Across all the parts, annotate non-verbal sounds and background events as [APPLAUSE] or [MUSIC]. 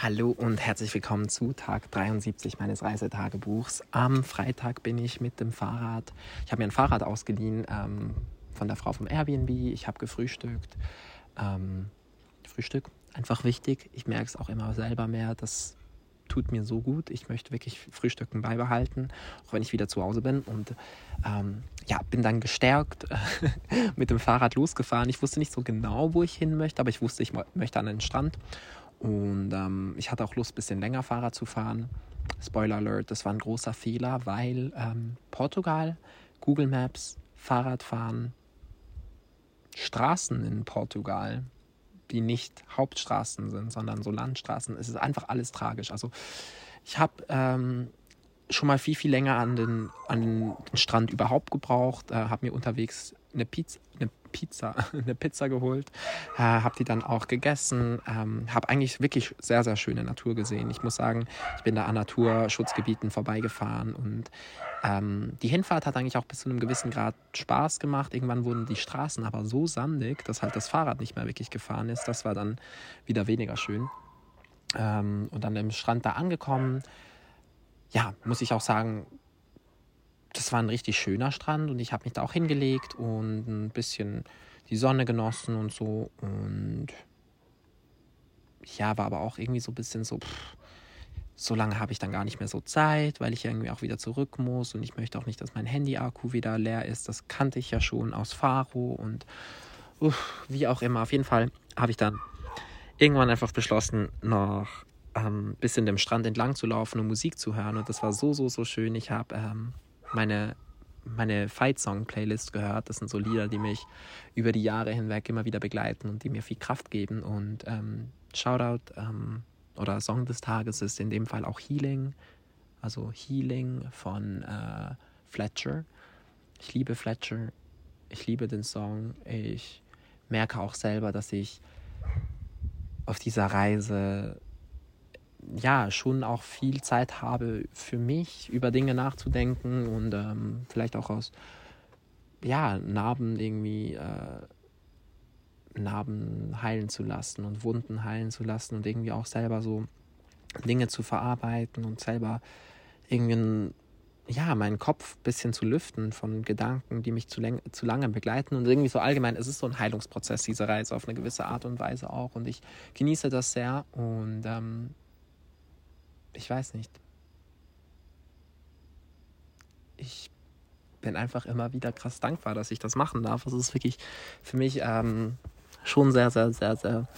Hallo und herzlich willkommen zu Tag 73 meines Reisetagebuchs. Am Freitag bin ich mit dem Fahrrad. Ich habe mir ein Fahrrad ausgeliehen ähm, von der Frau vom Airbnb. Ich habe gefrühstückt. Ähm, Frühstück, einfach wichtig. Ich merke es auch immer selber mehr. Das tut mir so gut. Ich möchte wirklich Frühstücken beibehalten, auch wenn ich wieder zu Hause bin. Und ähm, ja, bin dann gestärkt [LAUGHS] mit dem Fahrrad losgefahren. Ich wusste nicht so genau, wo ich hin möchte, aber ich wusste, ich möchte an den Strand. Und ähm, ich hatte auch Lust, ein bisschen länger Fahrrad zu fahren. Spoiler Alert, das war ein großer Fehler, weil ähm, Portugal, Google Maps, Fahrradfahren, Straßen in Portugal, die nicht Hauptstraßen sind, sondern so Landstraßen, es ist einfach alles tragisch. Also ich habe ähm, schon mal viel, viel länger an den, an den Strand überhaupt gebraucht, äh, habe mir unterwegs eine Pizza, eine Pizza, [LAUGHS] eine Pizza geholt, äh, habe die dann auch gegessen, ähm, habe eigentlich wirklich sehr, sehr schöne Natur gesehen. Ich muss sagen, ich bin da an Naturschutzgebieten vorbeigefahren und ähm, die Hinfahrt hat eigentlich auch bis zu einem gewissen Grad Spaß gemacht. Irgendwann wurden die Straßen aber so sandig, dass halt das Fahrrad nicht mehr wirklich gefahren ist. Das war dann wieder weniger schön. Ähm, und dann am Strand da angekommen, ja, muss ich auch sagen, das war ein richtig schöner Strand und ich habe mich da auch hingelegt und ein bisschen die Sonne genossen und so. Und ja, war aber auch irgendwie so ein bisschen so, pff, so lange habe ich dann gar nicht mehr so Zeit, weil ich irgendwie auch wieder zurück muss und ich möchte auch nicht, dass mein Handy-Akku wieder leer ist. Das kannte ich ja schon aus Faro und uff, wie auch immer. Auf jeden Fall habe ich dann irgendwann einfach beschlossen, noch ein ähm, bisschen dem Strand entlang zu laufen und Musik zu hören. Und das war so, so, so schön. Ich habe ähm, meine, meine Fight-Song-Playlist gehört. Das sind so Lieder, die mich über die Jahre hinweg immer wieder begleiten und die mir viel Kraft geben. Und ähm, Shoutout ähm, oder Song des Tages ist in dem Fall auch Healing. Also Healing von äh, Fletcher. Ich liebe Fletcher. Ich liebe den Song. Ich merke auch selber, dass ich auf dieser Reise ja schon auch viel Zeit habe für mich, über Dinge nachzudenken und ähm, vielleicht auch aus ja, Narben irgendwie äh, Narben heilen zu lassen und Wunden heilen zu lassen und irgendwie auch selber so Dinge zu verarbeiten und selber irgendwie ja, meinen Kopf ein bisschen zu lüften von Gedanken, die mich zu, zu lange begleiten. Und irgendwie so allgemein, es ist so ein Heilungsprozess, diese Reise auf eine gewisse Art und Weise auch. Und ich genieße das sehr. Und ähm, ich weiß nicht. Ich bin einfach immer wieder krass dankbar, dass ich das machen darf. Es ist wirklich für mich ähm, schon sehr, sehr, sehr, sehr,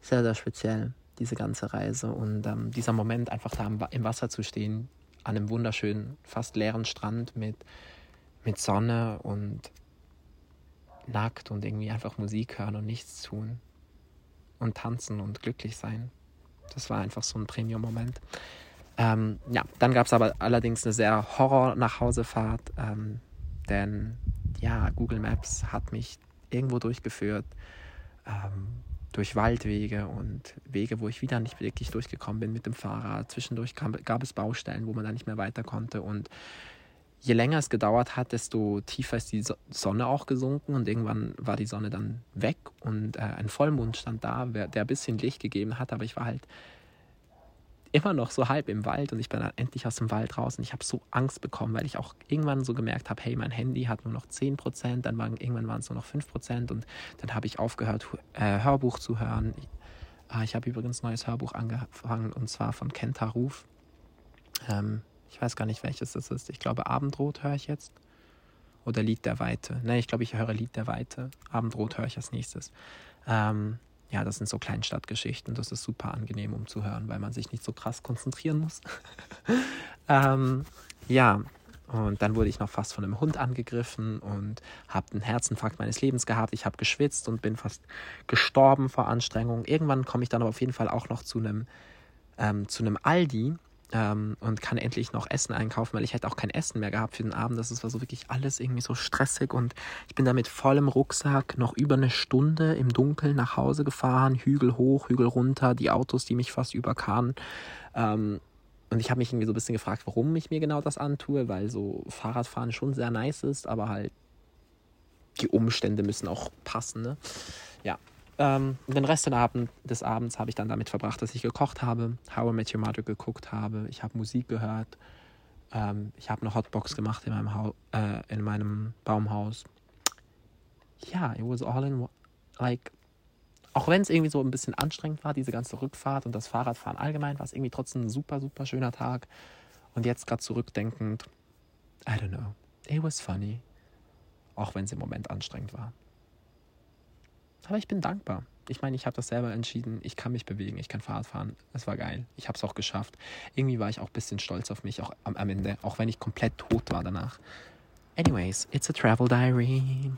sehr, sehr speziell, diese ganze Reise. Und ähm, dieser Moment, einfach da im Wasser zu stehen, an einem wunderschönen, fast leeren Strand mit, mit Sonne und nackt und irgendwie einfach Musik hören und nichts tun und tanzen und glücklich sein. Das war einfach so ein Premium-Moment. Ähm, ja, dann gab es aber allerdings eine sehr Horror-Nachhausefahrt, ähm, denn ja, Google Maps hat mich irgendwo durchgeführt, ähm, durch Waldwege und Wege, wo ich wieder nicht wirklich durchgekommen bin mit dem Fahrrad. Zwischendurch kam, gab es Baustellen, wo man da nicht mehr weiter konnte und je länger es gedauert hat, desto tiefer ist die Sonne auch gesunken und irgendwann war die Sonne dann weg und äh, ein Vollmond stand da, der ein bisschen Licht gegeben hat, aber ich war halt immer noch so halb im Wald und ich bin dann endlich aus dem Wald raus und ich habe so Angst bekommen, weil ich auch irgendwann so gemerkt habe, hey, mein Handy hat nur noch 10%, dann waren, irgendwann waren es nur noch 5% und dann habe ich aufgehört, äh, Hörbuch zu hören. Ich, ah, ich habe übrigens ein neues Hörbuch angefangen und zwar von Kenta Ruf. Ähm, ich weiß gar nicht, welches das ist. Ich glaube, Abendrot höre ich jetzt. Oder Lied der Weite. Ne, ich glaube, ich höre Lied der Weite. Abendrot höre ich als nächstes. Ähm, ja, das sind so Kleinstadtgeschichten. Das ist super angenehm, um zu hören, weil man sich nicht so krass konzentrieren muss. [LAUGHS] ähm, ja, und dann wurde ich noch fast von einem Hund angegriffen und habe einen Herzinfarkt meines Lebens gehabt. Ich habe geschwitzt und bin fast gestorben vor Anstrengung. Irgendwann komme ich dann aber auf jeden Fall auch noch zu einem, ähm, zu einem Aldi ähm, und kann endlich noch Essen einkaufen, weil ich hätte auch kein Essen mehr gehabt für den Abend. Das war so wirklich alles irgendwie so stressig und ich bin da mit vollem Rucksack noch über eine Stunde im Dunkeln nach Hause gefahren, Hügel hoch, Hügel runter, die Autos, die mich fast überkamen. Ähm, und ich habe mich irgendwie so ein bisschen gefragt, warum ich mir genau das antue, weil so Fahrradfahren schon sehr nice ist, aber halt die Umstände müssen auch passen. Ne? Ja, ähm, den Rest des, Abend, des Abends habe ich dann damit verbracht, dass ich gekocht habe, How I Met Your Mother geguckt habe, ich habe Musik gehört, ähm, ich habe eine Hotbox gemacht in meinem, Hau äh, in meinem Baumhaus. Ja, it was all in like auch wenn es irgendwie so ein bisschen anstrengend war, diese ganze Rückfahrt und das Fahrradfahren allgemein, war es irgendwie trotzdem ein super, super schöner Tag. Und jetzt gerade zurückdenkend, I don't know, it was funny. Auch wenn es im Moment anstrengend war. Aber ich bin dankbar. Ich meine, ich habe das selber entschieden. Ich kann mich bewegen, ich kann Fahrrad fahren. Es war geil. Ich habe es auch geschafft. Irgendwie war ich auch ein bisschen stolz auf mich, auch am, Ende, auch wenn ich komplett tot war danach. Anyways, it's a travel diary.